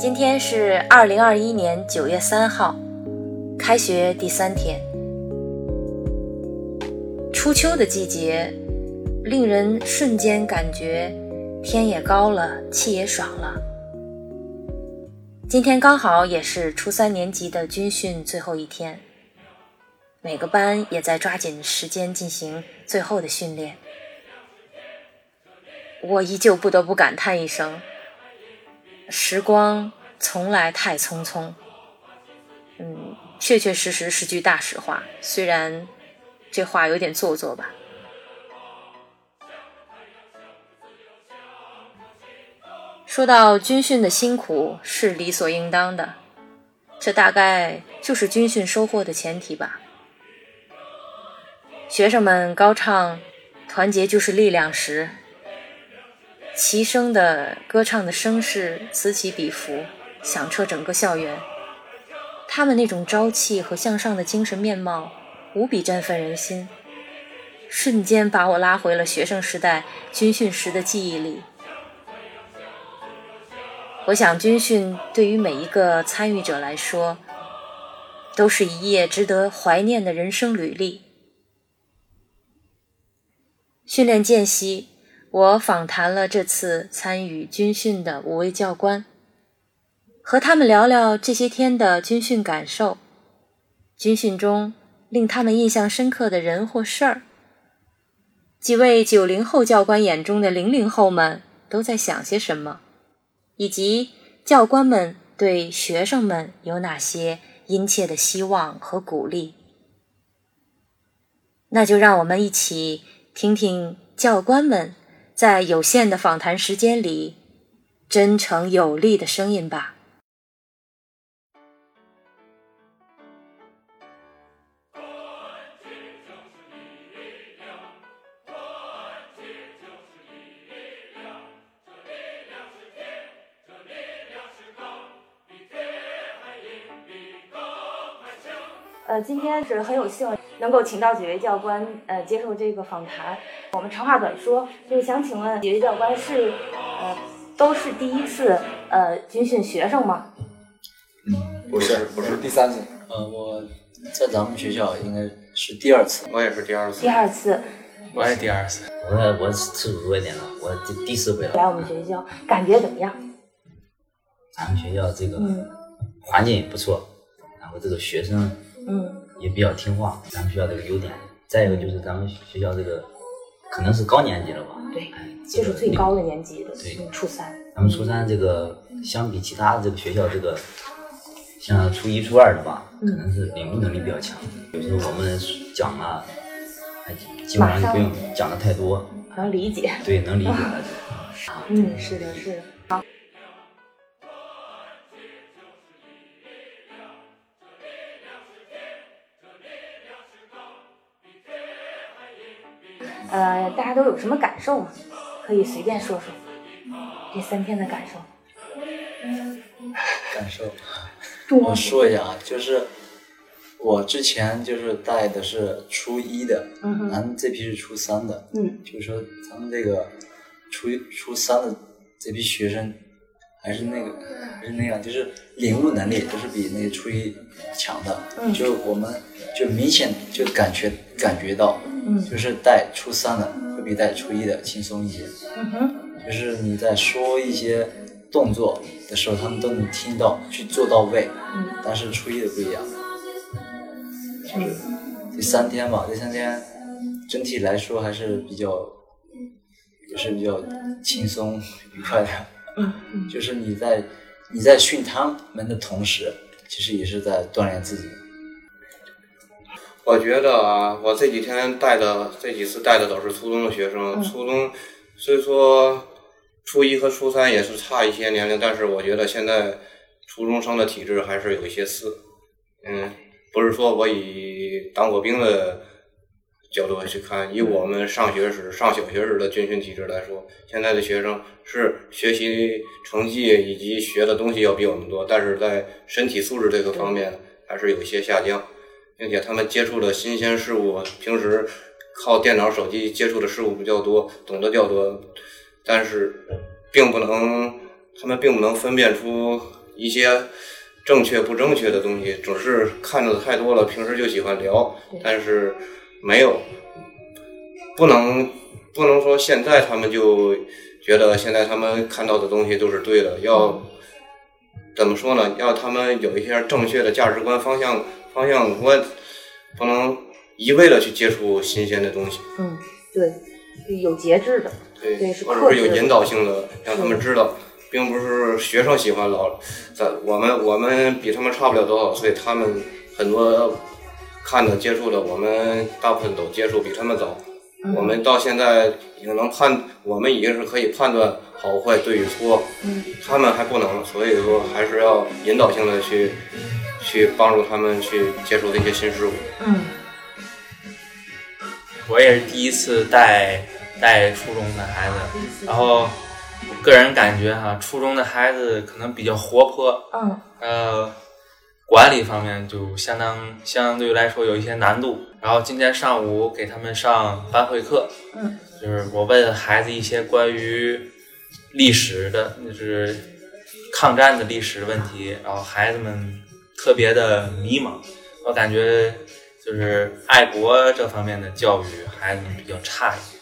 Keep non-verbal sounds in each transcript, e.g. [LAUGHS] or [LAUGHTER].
今天是二零二一年九月三号，开学第三天。初秋的季节，令人瞬间感觉天也高了，气也爽了。今天刚好也是初三年级的军训最后一天，每个班也在抓紧时间进行最后的训练。我依旧不得不感叹一声：时光从来太匆匆。嗯，确确实实是句大实话，虽然这话有点做作吧。说到军训的辛苦是理所应当的，这大概就是军训收获的前提吧。学生们高唱“团结就是力量”时，齐声的歌唱的声势此起彼伏，响彻整个校园。他们那种朝气和向上的精神面貌，无比振奋人心，瞬间把我拉回了学生时代军训时的记忆里。我想，军训对于每一个参与者来说，都是一页值得怀念的人生履历。训练间隙，我访谈了这次参与军训的五位教官，和他们聊聊这些天的军训感受，军训中令他们印象深刻的人或事儿。几位九零后教官眼中的零零后们都在想些什么？以及教官们对学生们有哪些殷切的希望和鼓励？那就让我们一起听听教官们在有限的访谈时间里真诚有力的声音吧。呃，今天是很有幸能够请到几位教官，呃，接受这个访谈。我们长话短说，就是想请问几位教官是，呃，都是第一次呃军训学生吗？嗯，不是，不是第三次。呃，我在咱们学校应该是第二次。我也是第二次。第二次。我也第二次。我我次数多一点了，我第第四回了。来我们学校，感觉怎么样？咱们学校这个环境也不错，然后这个学生。嗯，也比较听话，咱们学校这个优点。再一个就是咱们学校这个可能是高年级了吧？对，就是最高的年级的，对，初三。咱们初三这个相比其他这个学校，这个像初一、初二的吧，可能是领悟能力比较强。有时候我们讲了，基本上就不用讲的太多，能理解。对，能理解。嗯，是的，是的。呃，大家都有什么感受吗？可以随便说说这三天的感受。感受，我说一下啊，就是我之前就是带的是初一的，嗯咱们这批是初三的，嗯，就是说咱们这个初一、初三的这批学生还是那个还是那样，就是领悟能力都是比那个初一强的，嗯，就我们就明显就感觉感觉到。嗯，就是带初三的会比带初一的轻松一些。嗯哼，就是你在说一些动作的时候，他们都能听到，去做到位。嗯，但是初一的不一样。就是第三天吧，第三天整体来说还是比较，也是比较轻松愉快的。嗯嗯，就是你在你在训他们的同时，其实也是在锻炼自己。我觉得啊，我这几天带的这几次带的都是初中的学生。初中虽说初一和初三也是差一些年龄，但是我觉得现在初中生的体质还是有一些次。嗯，不是说我以当过兵的角度去看，以我们上学时、上小学时的军训体质来说，现在的学生是学习成绩以及学的东西要比我们多，但是在身体素质这个方面还是有一些下降。并且他们接触的新鲜事物，平时靠电脑、手机接触的事物比较多，懂得较多，但是并不能，他们并不能分辨出一些正确不正确的东西，总是看的太多了，平时就喜欢聊，但是没有，不能不能说现在他们就觉得现在他们看到的东西都是对的，要怎么说呢？要他们有一些正确的价值观方向方向我，不能一味的去接触新鲜的东西。嗯，对，有节制的。对，对或者是有引导性的，让他们知道，并不是学生喜欢老，咱我们我们比他们差不了多少岁，他们很多看的接触的，我们大部分都接触比他们早，我们到现在已经能判，我们已经是可以判断好坏对与错，嗯他们还不能，所以说还是要引导性的去去帮助他们去接触这些新事物。嗯，我也是第一次带。带初中的孩子，然后我个人感觉哈，初中的孩子可能比较活泼，嗯，呃，管理方面就相当相对来说有一些难度。然后今天上午给他们上班会课，嗯，就是我问孩子一些关于历史的，就是抗战的历史问题，然后孩子们特别的迷茫，我感觉就是爱国这方面的教育，孩子们比较差一些。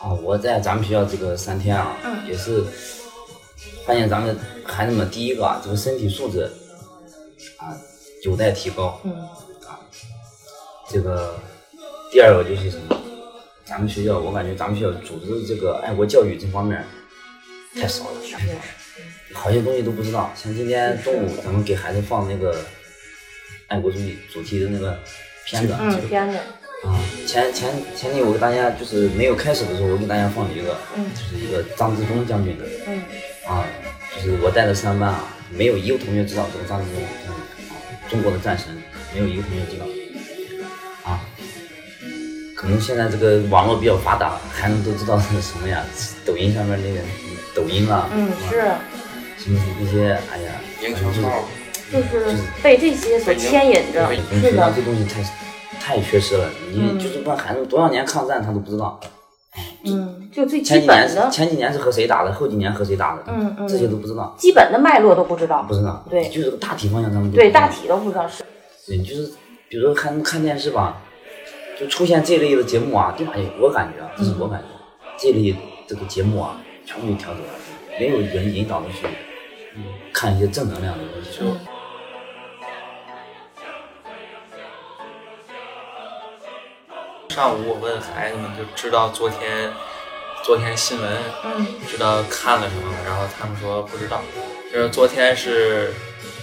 啊，我在咱们学校这个三天啊，也是发现咱们孩子们第一个啊，这个身体素质啊有待提高。嗯。啊，这个第二个就是什么？咱们学校，我感觉咱们学校组织这个爱国教育这方面太少了，好些东西都不知道。像今天中午咱们给孩子放那个爱国主义主题的那个片子，嗯，片子。啊，前前前天我给大家就是没有开始的时候，我给大家放了一个，嗯，就是一个张自忠将军的，嗯，啊，就是我带的三班啊，没有一个同学知道这个张自忠将军，啊，中国的战神，没有一个同学知道，啊，可能现在这个网络比较发达，孩子都知道是什么呀？抖音上面那个抖音啊，嗯，是，什么那些，哎呀，营销号，就是被这些所牵引着，是的，这东西太。太缺失了，你就是问孩子多少年抗战，他都不知道。嗯，就最基本的。前几年是和谁打的，后几年和谁打的，嗯嗯，这些都不知道。基本的脉络都不知道。不知道。对，就是个大体方向，他们对大体都不知道是。对，就是比如说看看电视吧，就出现这类的节目啊，对吧？我感觉啊，这是我感觉，这类这个节目啊，全部调走了，没有人引导的去看一些正能量的东西。上午我问孩子们，就知道昨天昨天新闻，知道看了什么然后他们说不知道。就是昨天是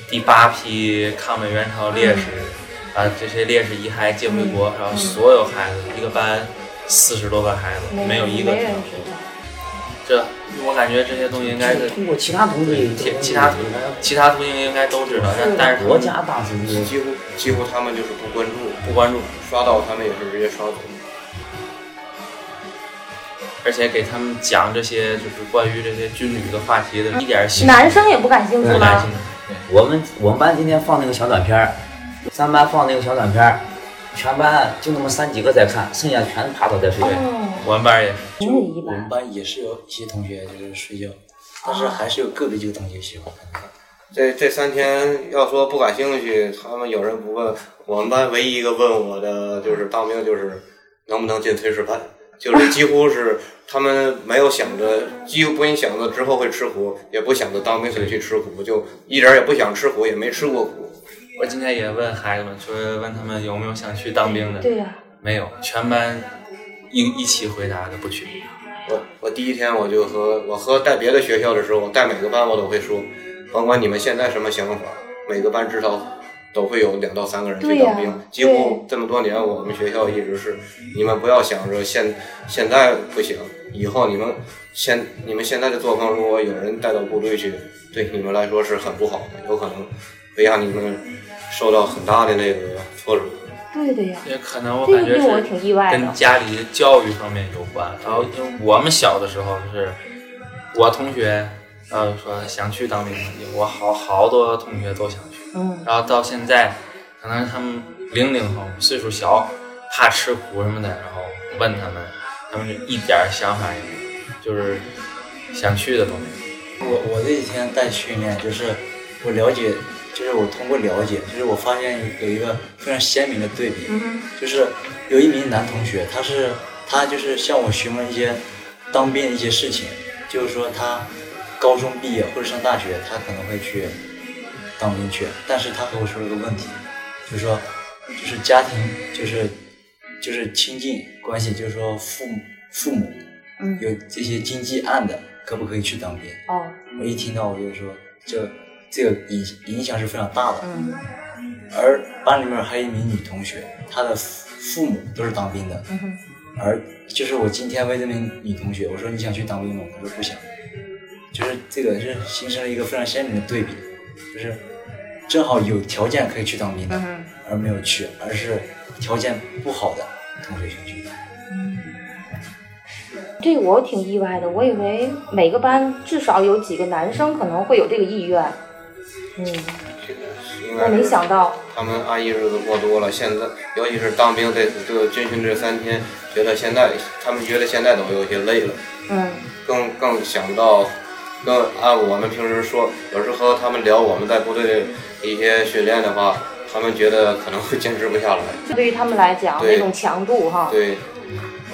第八批抗美援朝烈士，把这些烈士遗骸接回国，然后所有孩子一个班四十多个孩子，没有一个知道。这我感觉这些东西应该是通过其他途径，其他其他途径应该都知道，但但是国家大事几乎几乎他们就是不关注，不关注。刷到他们也是直接刷走，而且给他们讲这些就是关于这些军旅的话题的，一点兴趣男生也不感兴趣吗？我们我们班今天放那个小短片三班放那个小短片全班就那么三几个在看，剩下全趴倒在睡觉。我们班也是，就我们班也是有一些同学就是睡觉，但是还是有个别几个同学喜欢看。这这三天要说不感兴趣，他们有人不问。我们班唯一一个问我的就是当兵，就是能不能进炊事班，就是几乎是他们没有想着，几乎不想着之后会吃苦，也不想着当兵去吃苦，就一点也不想吃苦，也没吃过苦。我今天也问孩子们，说问他们有没有想去当兵的，对呀，没有，全班一一起回答的不去。我我第一天我就和我和带别的学校的时候，我带每个班我都会说。甭管你们现在什么想法，每个班至少都会有两到三个人去当兵。几乎这么多年，我们学校一直是，你们不要想着现现在不行，以后你们现你们现在的作风，如果有人带到部队去，对你们来说是很不好的，有可能会让你们受到很大的那个挫折。对的呀，也可能我感觉是跟家里的教育方面有关。然后因为我们小的时候，就是我同学。然后说想去当兵，我好好多同学都想去。嗯。然后到现在，可能他们零零后岁数小，怕吃苦什么的。然后问他们，他们就一点想法也没有，就是想去的都没有。我我这几天在训练，就是我了解，就是我通过了解，就是我发现有一个非常鲜明的对比，就是有一名男同学，他是他就是向我询问一些当兵的一些事情，就是说他高中毕业或者上大学，他可能会去当兵去，但是他和我说了个问题，就是说就是家庭就是就是亲近关系，就是说父母父母嗯。有这些经济案的，可不可以去当兵？哦，我一听到我就说，这这个影影响是非常大的。嗯而班里面还有一名女同学，她的父父母都是当兵的，嗯而就是我今天问这名女同学，我说你想去当兵吗？她说不想。就是这个是形成了一个非常鲜明的对比，就是正好有条件可以去当兵的，嗯而没有去，而是条件不好的同学想去。这我挺意外的，我以为每个班至少有几个男生可能会有这个意愿。嗯，我没应该没想到。他们安逸日子过多了，现在尤其是当兵这这个军训这三天，觉得现在他们觉得现在都有些累了，嗯更更想到，更按我们平时说，有时候和他们聊我们在部队的一些训练的话，他们觉得可能会坚持不下来。这 [LAUGHS] 对于他们来讲，那种强度哈。对，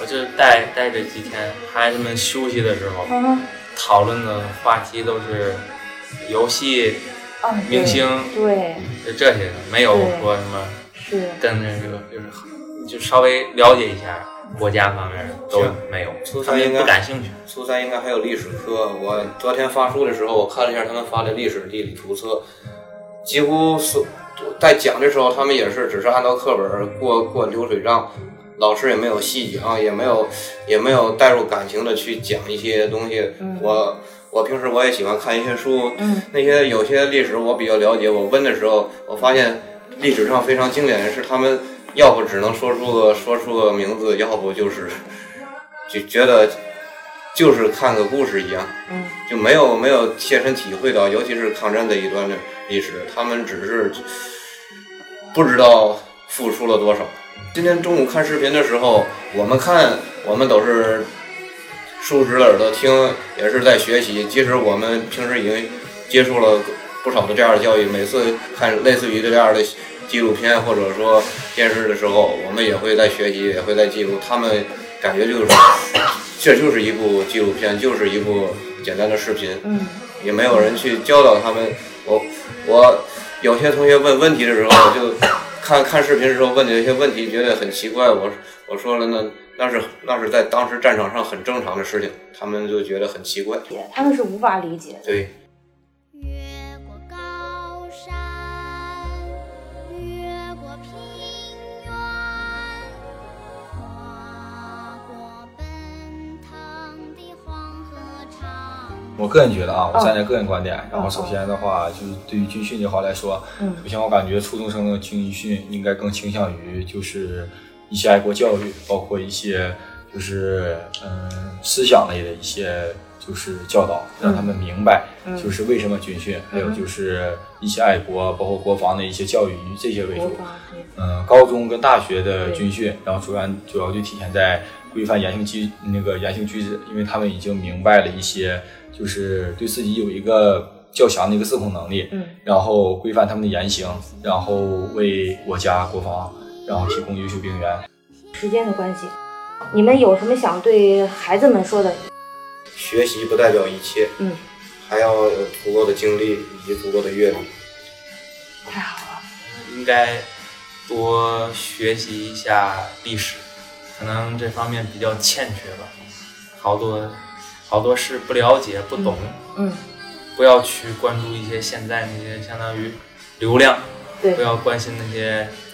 我这带带这几天，孩子们休息的时候，嗯讨论的话题都是游戏、啊，明星，对，就这些的，没有对说什么是跟那个就是就稍微了解一下国家方面的都没有初，他们也三应该不感兴趣。初三应该还有历史课。我昨天发书的时候，我看了一下他们发的历史地理图册，几乎所在讲的时候，他们也是只是按照课本过过流水账，老师也没有细讲，也没有也没有带入感情的去讲一些东西。我我平时我也喜欢看一些书，嗯那些有些历史我比较了解。我问的时候，我发现历史上非常经典的是他们要不只能说出个说出个名字，要不就是就觉得就是看个故事一样，嗯就没有没有切身体会到，尤其是抗战这一段的历史，他们只是不知道付出了多少。今天中午看视频的时候，我们看我们都是竖直了耳朵听，也是在学习。即使我们平时已经接触了不少的这样的教育，每次看类似于这样的纪录片或者说电视的时候，我们也会在学习，也会在记录。他们感觉就是，[COUGHS] 这就是一部纪录片，就是一部简单的视频。也没有人去教导他们。我我有些同学问问题的时候，就看看视频的时候问的一些问题，觉得很奇怪。我我说了，那那是那是在当时战场上很正常的事情，他们就觉得很奇怪。他们是无法理解的。对，越过高山，越过平原，跨过奔腾的黄河长。我个人觉得啊，我嗯站在个人观点，然后首先的话，就是对于军训这话来说，嗯首先我感觉初中生的军训应该更倾向于就是一些爱国教育，包括一些就是嗯思想类的一些就是教导，让他们明白就是为什么军训，还有就是一些爱国，包括国防的一些教育以这些为主。嗯，高中跟大学的军训，然后主要主要就体现在规范言行举那个言行举止，因为他们已经明白了一些，就是对自己有一个较强的一个自控能力，嗯，然后规范他们的言行，然后为国家国防，然后提供优秀兵员。时间的关系，你们有什么想对孩子们说的？学习不代表一切，嗯，还要有足够的精力以及足够的阅历。太好了。应该多学习一下历史，可能这方面比较欠缺吧，好多好多事不了解不懂，嗯，不要去关注一些现在那些相当于流量，对不要关心那些对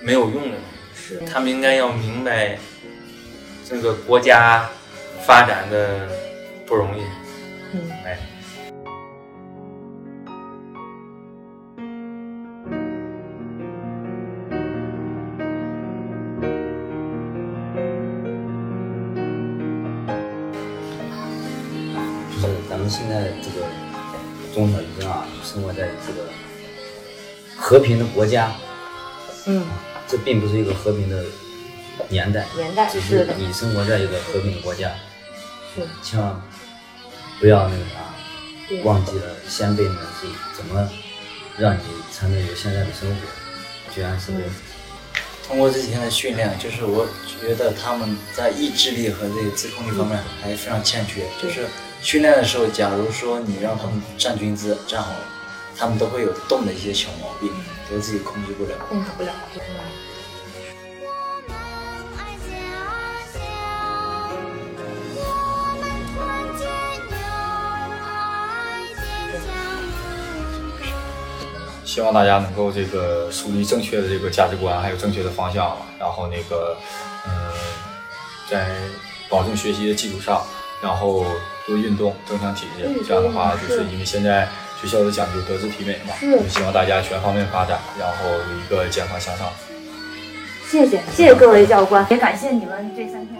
没有用的。东西，是。他们应该要明白这个国家发展的不容易，嗯。哎。就是咱们现在这个中小学生啊，生活在这个和平的国家，嗯，这并不是一个和平的年代，年代只是你生活在一个和平的国家，是千万不要那个啥，忘记了先辈们是怎么让你才能有现在的生活，居安思危。通过这几天的训练，就是我觉得他们在意志力和这个自控力方面还非常欠缺。就是训练的时候，假如说你让他们站军姿站好了，他们都会有动的一些小毛病，都自己控制不了。控制不了。我们爱家乡，我们团结友爱坚强。希望大家能够这个树立正确的这个价值观，还有正确的方向，然后那个，嗯，在保证学习的基础上，然后多运动，增强体质。这样的话，就是因为现在学校都讲究德智体美嘛，是就希望大家全方面发展，然后有一个健康向上。谢谢，谢谢各位教官，也感谢你们这三天